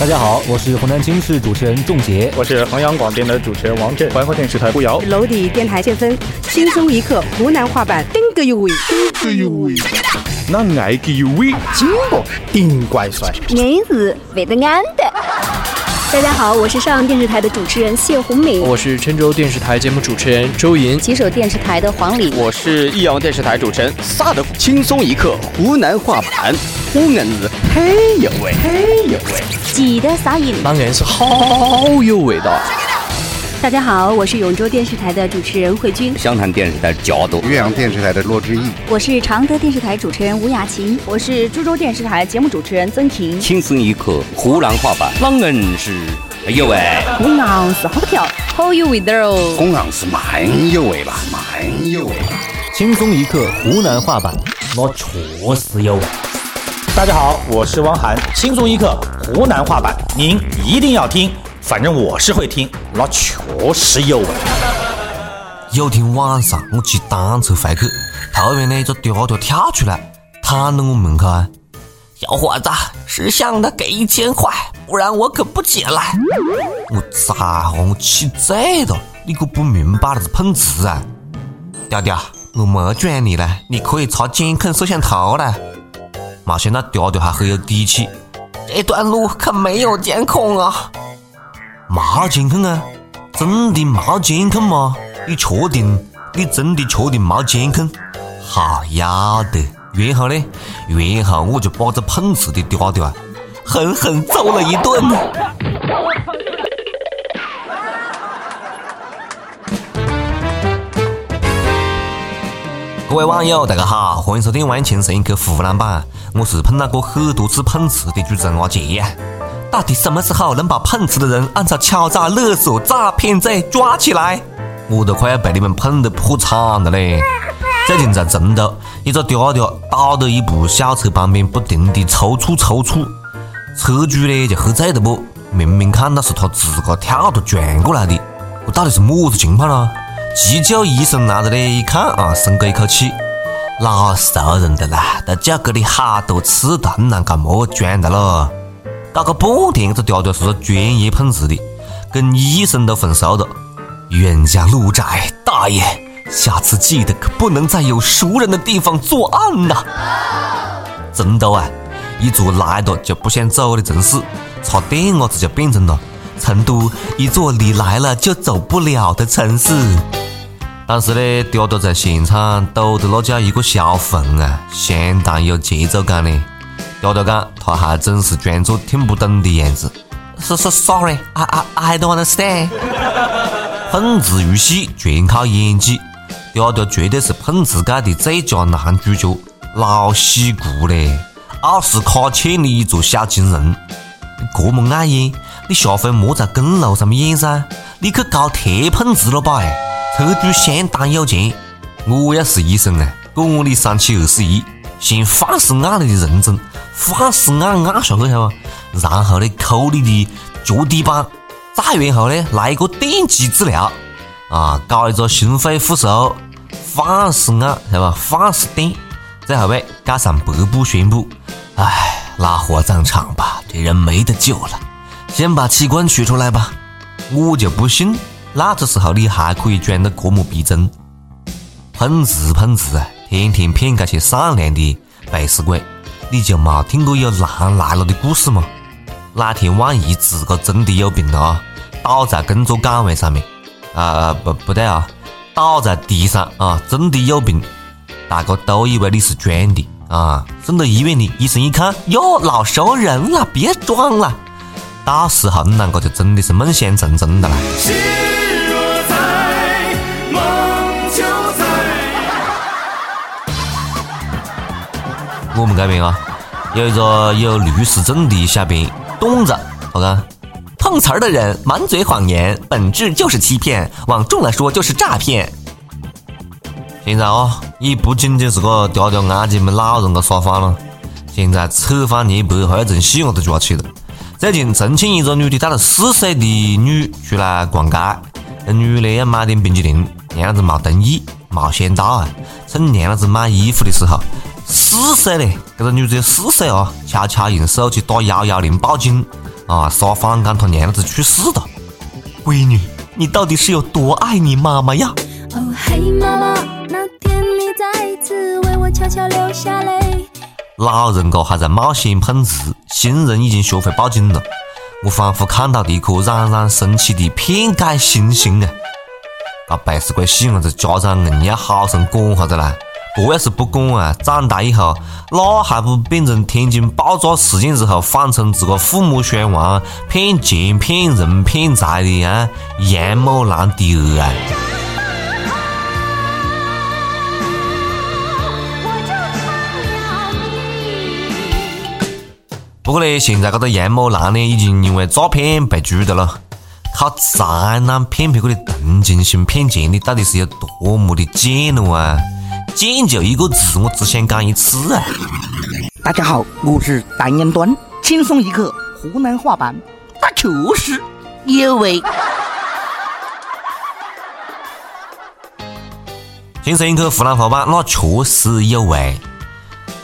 大家好，我是湖南经视主持人仲杰，我是衡阳广电的主持人王震，怀化电视台胡瑶，娄底电台谢芬，轻松一刻湖南话版，顶个有味，顶个有味，那爱个有味，金箔顶怪帅，硬是为得安的。大家好，我是上阳电视台的主持人谢红敏，我是郴州电视台节目主持人周莹，吉首电视台的黄礼，我是益阳电视台主持人萨德，轻松一刻湖南话版，我硬是很有味，很有味，记得撒盐，当然是好有味道。大家好，我是永州电视台的主持人慧君，湘潭电视台焦多，岳阳电视台的骆志毅，我是常德电视台主持人吴雅琴，我是株洲电视台节目主持人曾婷。轻松一刻湖南话版，啷硬是有味，我硬是好跳，好有味道哦，我硬是蛮有味吧，蛮有味。轻松一刻湖南话版，我确实有味。大家好，我是汪涵，轻松一刻湖南话版，您一定要听。反正我是会听，那确实有味。有天晚上，我骑单车回去，突然呢，一个雕雕跳出来，躺到我门口啊！小伙子，识相的给一千块，不然我可不进来。我咋个？我气醉了！你可不明白那是碰瓷啊！雕雕，我没转你了，你可以查监控摄像头了。没想到嗲嗲还很有底气，这段路可没有监控啊！没监控啊？真的没监控吗？你确定？你真的确定没监控？好要得！然后呢？然后我就把这碰瓷的嗲嗲狠狠揍了一顿。各位网友，大家好，欢迎收听《万青声一刻湖南版》，我是碰到过很多次碰瓷的主持人阿杰呀。到底什么时候能把碰瓷的人按照敲诈勒索诈骗罪抓起来？我都快要被你们碰得破产了嘞！最近在成都，一个嗲嗲倒到一部小车旁边，不停地抽搐抽搐，车主呢就喝醉了不？明明看到是他自个跳着转过来的，这到底是么子情况呢？急救医生来了呢，一看啊，松了一口气，老熟人的啦，都叫给你好多次，当然干么转的喽。搞个半天，这个嗲嗲是个专业碰瓷的，跟医生都混熟了。冤家路窄，大爷，下次记得可不能在有熟人的地方作案呐！成都啊，一座来了就不想走的城市，差点伢子就变成了成都一座你来了就走不了的城市。但是呢，嗲嗲在现场抖的那叫一个销魂啊，相当有节奏感呢。嗲嗲讲，他还真是装作听不懂的样子。是是，sorry，I I I don't understand。碰瓷入戏全靠演技，嗲嗲绝对是碰瓷界的最佳男主角，老戏骨嘞！奥斯卡欠你一座小金人，这么爱演，你下回莫在公路上面演噻，你去搞铁碰瓷了吧？车主相当有钱，我要是医生啊，管你三七二十一，先放肆按你的人中。放肆按按下去？然后呢，抠你的脚底板，再然后呢，来一个电击治疗，啊，搞一个心肺复苏，放肆按，是吧？放肆电，最后呗，盖上白布宣布，唉，拉火葬场吧，这人没得救了，先把器官取出来吧。我就不信，那个时候你还可以装得这么逼真。碰瓷碰瓷啊，天天骗这些善良的背死鬼。你就没听过有狼来了的故事吗？哪天万一自个真的有病了啊，倒在工作岗位上面啊不不对啊，倒在地上啊，真的有病，大家都以为你是装的啊，送到医院里，医生一看，哟，老熟人了，别装了，到时候你啷个就真的是梦想成真的了。我们这边啊，有一个有律师证的小编段子，好看。碰瓷儿的人满嘴谎言，本质就是欺骗，往重了说就是诈骗。现在啊，也不仅仅是个嗲嗲安姐们老人的耍法了，现在扯翻年白还要从细伢子抓起了。最近重庆一个女的带了四岁的女出来逛街，那女的要买点冰淇淋，娘子没同意，没想到啊，趁娘子买衣服的时候。四岁嘞，这个女子有四岁啊！悄悄用手机打幺幺零报警，啊，撒谎讲他娘子去世了。闺女，你到底是有多爱你妈妈呀？哦嘿，妈妈，那天你再次为我悄悄流下泪。老人家还在冒险碰瓷，新人已经学会报警了。我仿佛看到了一颗冉冉升起的片改星星啊！这背时鬼细伢子家长硬要好生管下子啦！这要是不管啊，长大以后那还不变成天津爆炸事件之后谎称自个父母双亡、骗钱、骗人、骗财的啊杨某兰第二啊！不过呢，现在这个杨某兰呢，已经因为诈骗被拘的了。靠灾难骗别个的同情心骗钱的，到底是有多么的贱了啊！贱就一个字，我只想讲一次啊！大家好，我是单眼端，轻松一刻湖南话版，那确实有味。轻松一刻湖南话版，那确实有味。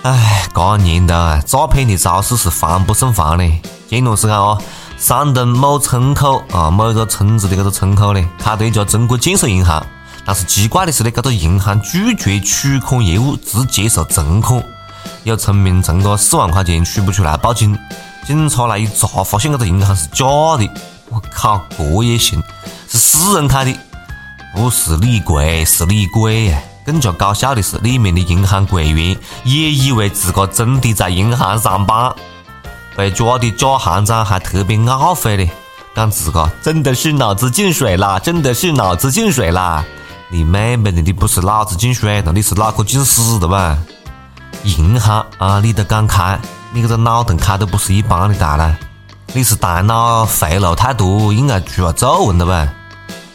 哎，这年头啊，诈骗的招式是防不胜防嘞。前段时间啊，山东某村口啊，某一个村子的这个村口呢，开了一家中国建设银行，但是奇怪的是呢，这个银行拒绝取款业务，只接受存款。有村民存个四万块钱取不出来，报警，警察来一查，发现这个银行是假的。我靠，这也行？是私人开的，不是李逵，是李鬼呀！更加搞笑的是，里面的银行柜员也以为自个真的在银行上班，被抓的假行长还特别懊悔呢，讲自个真的是脑子进水了，真的是脑子进水了。你妹妹的，你不是脑子进水了，你是脑壳进屎了吧？银行啊，你都敢开，你这个脑洞开的不是一般的大了，你是大脑回路太多，应该出了皱纹了吧？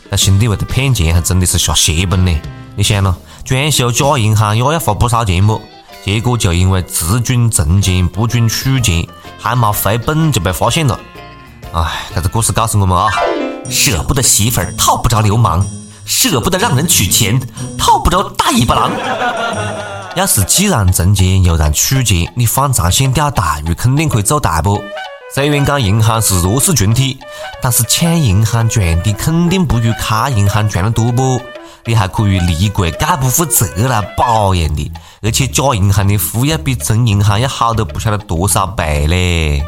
那兄弟为了骗钱，还真的是下血本呢。你想咯？装修假银行也要花不少钱么？结果就因为只准存钱不准取钱，还没回本就被发现了。哎，这个故事告诉我们啊，舍不得媳妇儿套不着流氓，舍不得让人取钱套不着大尾巴狼。要是既然存钱又让取钱，你放长线钓大鱼肯定可以做大波？虽然讲银行是弱势群体，但是抢银行赚的肯定不如开银行赚的多不？你还可以立鬼概不负责来保养的，而且假银行的服务要比真银行要好的不晓得多少倍嘞！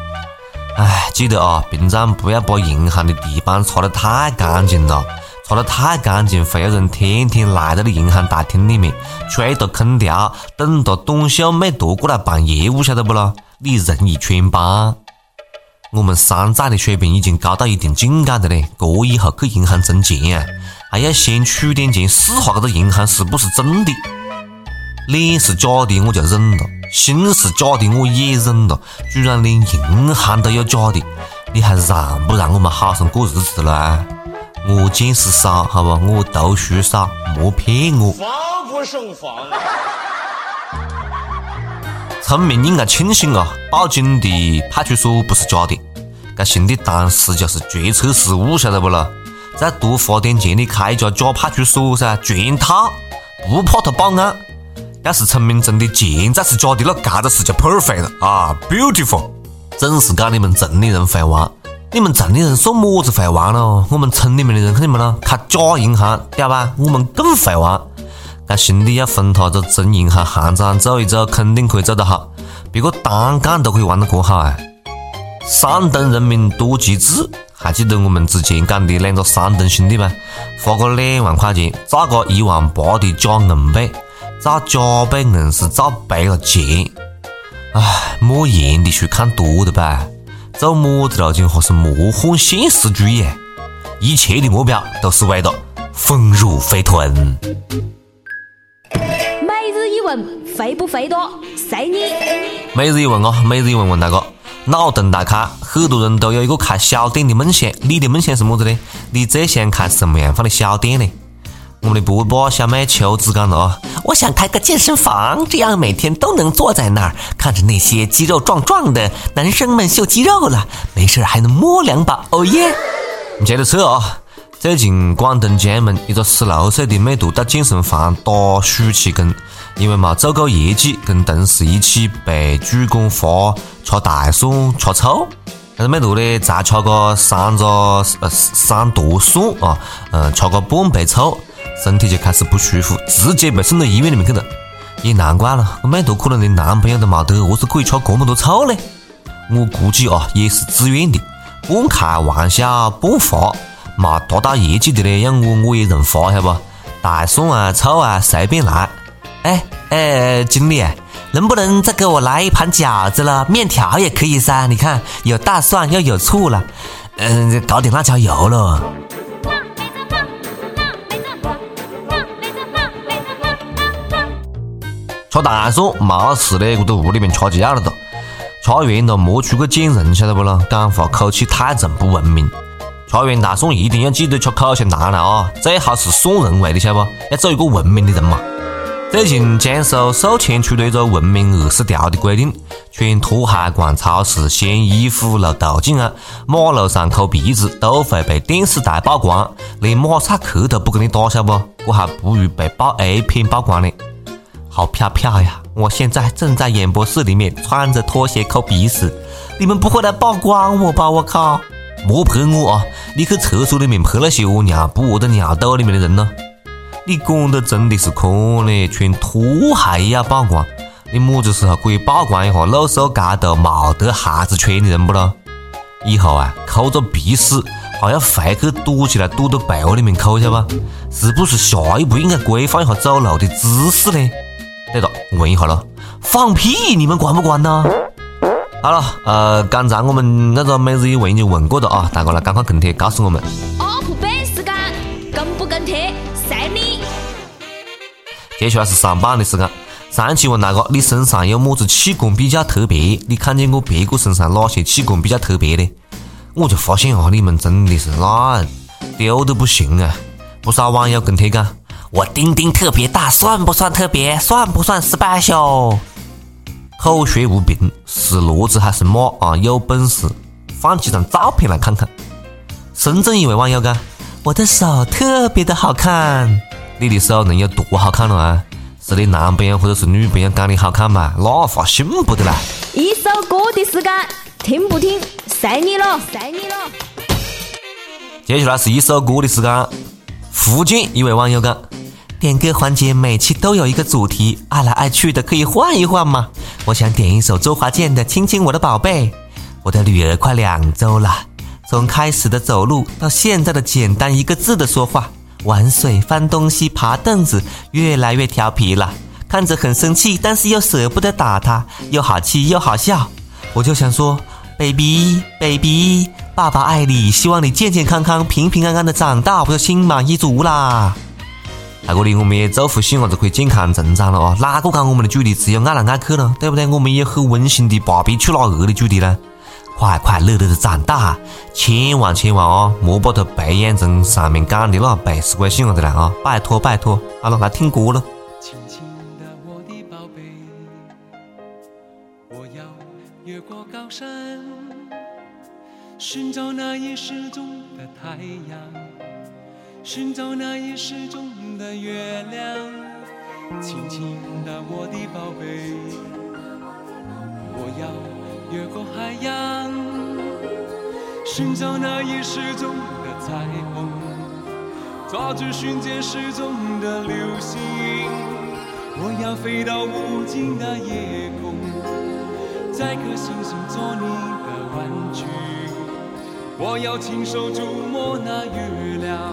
哎，记得啊，平常不要把银行的地板擦得太干净了，擦得太干净会有人天天来到你银行大厅里面吹着空调，等着短袖美图过来办业务，晓得不咯？你容易穿帮。我们山寨的水平已经高到一定境界的嘞，这以后去银行存钱啊！还要先取点钱试下这个银行是不是真的，脸是假的我就忍了，心是假的我也忍了，居然连银行都有假的，你还让不让我们好生过日子了啊？我见识少，好吧？我读书少，莫骗我。防不胜防啊！村民应该庆幸啊，报警的派出所不是假的，这兄弟当时就是决策失误，晓得不咯？再多花点钱，你开一家假派出所噻，全套，不怕他报案。要是村民挣的钱再是假的，那这个事就 perfect 了啊，beautiful。真是搞你们城里人会玩，你们城里人算么子会玩咯？我们村里面的人看见没咯？开假银行，屌吧？我们更会玩。这兄弟要分他这真银行行长做一做，肯定可以做得好，别个单干都可以玩得这好啊！山东人民多机智。还记得我们之前讲的两个山东兄弟吗？花个两万块钱造个一万八的假硬币，造假币硬是造赔了钱。唉，莫言的书看多了吧？做么子路径还是莫混现实主义？一切的目标都是为了丰乳肥臀。每日一问，肥不肥多？随你。每日一问啊，每日一问问大哥。脑洞大开，很多人都有一个开小店的梦想。你的梦想是么子呢？你最想开什么样放的小店呢？我们的波波小妹秋子讲了啊，我想开个健身房，这样每天都能坐在那儿，看着那些肌肉壮壮的男生们秀肌肉了，没事还能摸两把，哦耶！你接着扯啊，最近广东江门一个十六岁的妹坨到健身房打暑期工。因为没做够业绩，跟同事一起被主管罚吃大蒜、吃醋。但是没图呢，才吃个三个呃三坨蒜啊，嗯，吃个半杯醋，身体就开始不舒服，直接被送到医院里面去了。也难怪了，我妹都可能连男朋友都没得，何是可以吃这么多醋呢？我估计啊，也是自愿的，半开玩笑半发，没达到业绩的呢，让我我也认发，晓得不？大蒜啊，醋啊，随便来。哎哎，经理。能不能再给我来一盘饺子了？面条也可以噻。你看，有大蒜又有醋了，嗯，搞点辣椒油了。吃大蒜没事呢，我在屋里面吃就要了的。吃完了莫出去见人，晓得不咯？讲话口气太重，不文明。吃完大蒜一定要记得吃口香糖了啊，最好是蒜蓉味的，晓得不？要做一个文明的人嘛。最近，江苏宿迁出了一个文明二十条的规定：穿拖鞋逛超市、掀衣服露肚脐啊，马路上抠鼻子都会被电视台曝光，连马赛克都不给你打，晓得不？这还不如被爆 A 片曝光呢。好飘飘呀！我现在正在演播室里面穿着拖鞋抠鼻屎，你们不会来曝光我吧？我靠！莫拍我啊！你去厕所里面拍那些屙尿不屙到尿兜里面的人呢？你讲的真的是可呢？穿拖鞋也要曝光？你么子时候可以曝光一下露宿街头冇得鞋子穿的人不咯？以后啊，抠个鼻屎还要回去躲起来，躲到被窝里面抠，晓得吧？是不是下一步应该规范一下走路的姿势呢？对了，问一下咯，放屁你们管不管呢？好了，呃，刚才我们那个每日一问已经问过了啊，大家来赶快跟帖告诉我们。接下来是上榜的时间。上期问大家，你身上有么子器官比较特别？你看见过别个身上哪些器官比较特别的？我就发现啊，你们真的是那丢的不行啊！不少网友跟帖讲，我丁丁特别大，算不算特别？算不算 special？口说无凭，是骡子还是马啊？有本事放几张照片来看看。深圳一位网友讲，我的手特别的好看。你的手能有多好看了啊？是你男朋友或者是女朋友讲你好看嘛？那话信不得啦。一首歌的时间，听不听随你了，随你了。接下来是一首歌的时间。福建一位网友讲：点歌环节每期都有一个主题，爱来爱去的，可以换一换吗？我想点一首周华健的《亲亲我的宝贝》。我的女儿快两周了，从开始的走路到现在的简单一个字的说话。玩水、翻东西、爬凳子，越来越调皮了。看着很生气，但是又舍不得打他，又好气又好笑。我就想说，baby，baby，爸爸爱你，希望你健健康康、平平安安的长大，我就心满意足啦。那个里我们也祝福小伢子可以健康成长了啊！哪个讲我们的主题只有爱来爱去了，对不对？我们也很温馨的芭比去哪儿的主题呢？快快乐乐的长大，千万千万啊，莫把它培养成上面讲的那背时怪小伢子了啊！拜托拜托，好了，来听歌了。亲亲的我的宝贝，我要越过高山，寻找那已失踪的太阳，寻找那已失踪的月亮。亲亲的我的宝贝，我要。越过海洋，寻找那已失踪的彩虹，抓住瞬间失踪的流星。我要飞到无尽的夜空，摘颗星星做你的玩具。我要亲手触摸那月亮，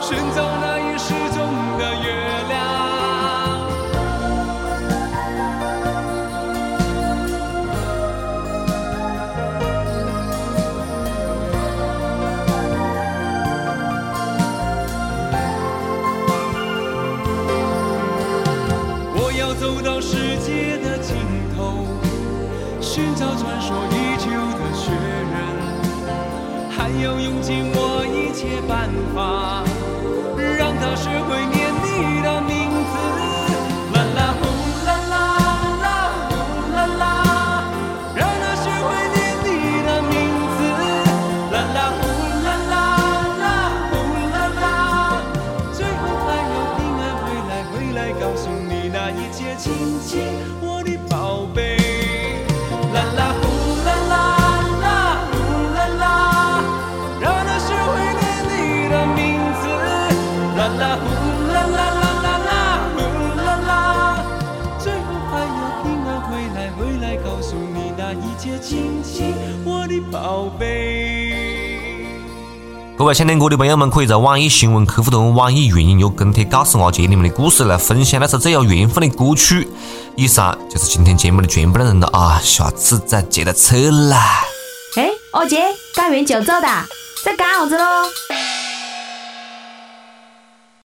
寻找太阳。一切办法，让他学会各位想听歌的朋友们，可以在网易新闻客户端、网易云音乐跟帖告诉阿杰你们的故事，来分享那首最有缘分的歌曲。以上就是今天节目的全部内容了啊！下次再接着扯啦。哎，阿杰，干完就走的，在干啥子喽？